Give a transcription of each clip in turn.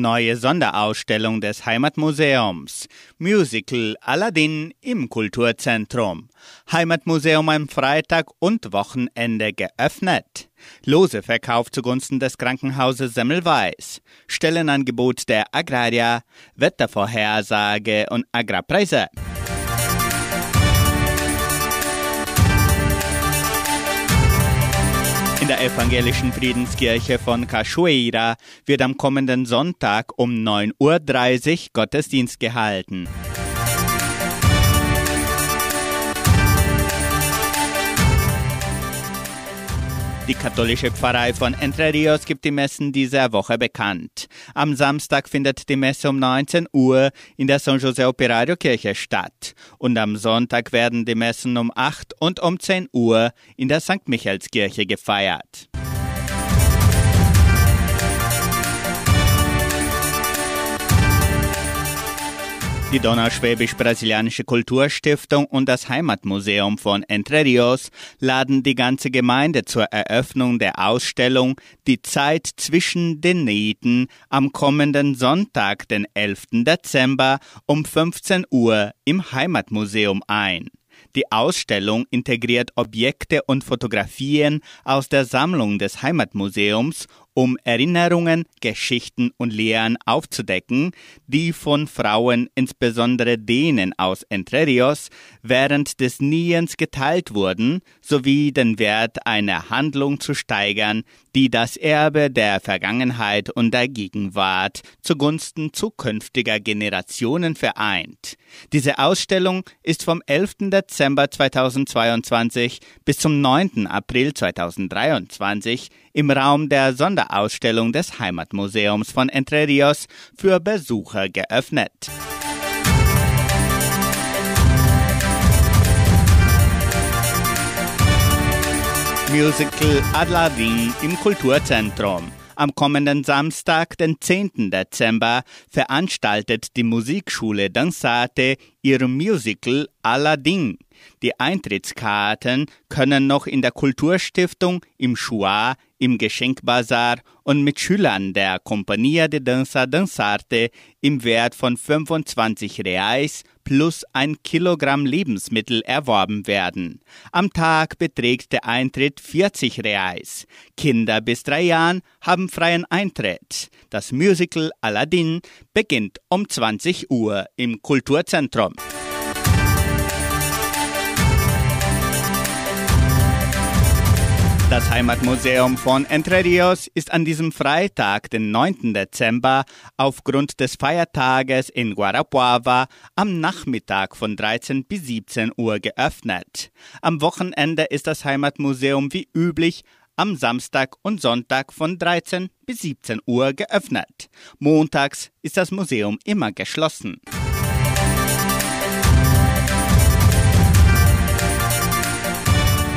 Neue Sonderausstellung des Heimatmuseums. Musical Aladdin im Kulturzentrum. Heimatmuseum am Freitag und Wochenende geöffnet. Loseverkauf zugunsten des Krankenhauses Semmelweis. Stellenangebot der Agraria. Wettervorhersage und Agrarpreise. In der evangelischen Friedenskirche von Cachoeira wird am kommenden Sonntag um 9.30 Uhr Gottesdienst gehalten. Die katholische Pfarrei von Entre Rios gibt die Messen dieser Woche bekannt. Am Samstag findet die Messe um 19 Uhr in der San José Operario Kirche statt. Und am Sonntag werden die Messen um 8 und um 10 Uhr in der St. Michaelskirche gefeiert. Die Donauschwäbisch-Brasilianische Kulturstiftung und das Heimatmuseum von Entre Rios laden die ganze Gemeinde zur Eröffnung der Ausstellung Die Zeit zwischen den Nähten am kommenden Sonntag, den 11. Dezember um 15 Uhr im Heimatmuseum ein. Die Ausstellung integriert Objekte und Fotografien aus der Sammlung des Heimatmuseums um Erinnerungen, Geschichten und Lehren aufzudecken, die von Frauen, insbesondere denen aus Entre Rios, während des Niens geteilt wurden, sowie den Wert einer Handlung zu steigern, die das Erbe der Vergangenheit und der Gegenwart zugunsten zukünftiger Generationen vereint. Diese Ausstellung ist vom 11. Dezember 2022 bis zum 9. April 2023 im Raum der Sonderausstellung des Heimatmuseums von Entre Rios für Besucher geöffnet. Musical Adladin im Kulturzentrum. Am kommenden Samstag, den 10. Dezember, veranstaltet die Musikschule Dansate ihr Musical Aladdin. Die Eintrittskarten können noch in der Kulturstiftung, im Schua, im Geschenkbazar und mit Schülern der Compagnia de Danza Danzarte im Wert von 25 Reais plus ein Kilogramm Lebensmittel erworben werden. Am Tag beträgt der Eintritt 40 Reais. Kinder bis drei Jahren haben freien Eintritt. Das Musical Aladdin beginnt um 20 Uhr im Kulturzentrum. Das Heimatmuseum von Entre Rios ist an diesem Freitag, den 9. Dezember, aufgrund des Feiertages in Guarapuava am Nachmittag von 13 bis 17 Uhr geöffnet. Am Wochenende ist das Heimatmuseum wie üblich am Samstag und Sonntag von 13 bis 17 Uhr geöffnet. Montags ist das Museum immer geschlossen.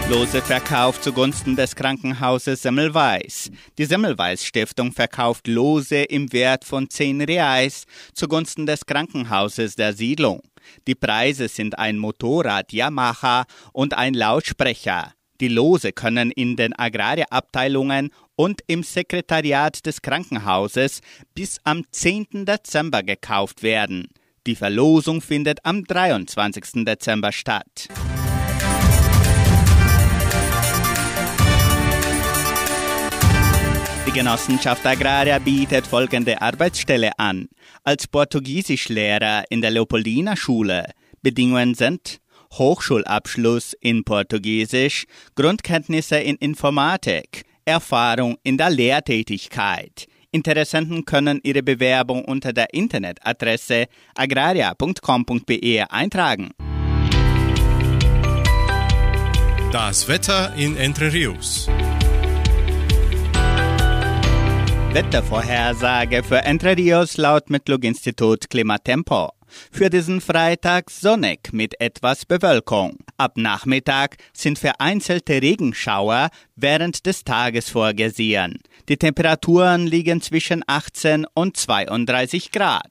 Lose Verkauf zugunsten des Krankenhauses Semmelweis. Die Semmelweis Stiftung verkauft Lose im Wert von 10 Reais zugunsten des Krankenhauses der Siedlung. Die Preise sind ein Motorrad Yamaha und ein Lautsprecher. Die Lose können in den Agrarabteilungen und im Sekretariat des Krankenhauses bis am 10. Dezember gekauft werden. Die Verlosung findet am 23. Dezember statt. Genossenschaft Agraria bietet folgende Arbeitsstelle an. Als Portugiesischlehrer in der Leopoldina Schule. Bedingungen sind Hochschulabschluss in Portugiesisch, Grundkenntnisse in Informatik, Erfahrung in der Lehrtätigkeit. Interessenten können ihre Bewerbung unter der Internetadresse agraria.com.be eintragen. Das Wetter in Entre Rios. Wettervorhersage für Entre Rios laut Metlog-Institut Klimatempo. Für diesen Freitag sonnig mit etwas Bewölkung. Ab Nachmittag sind vereinzelte Regenschauer während des Tages vorgesehen. Die Temperaturen liegen zwischen 18 und 32 Grad.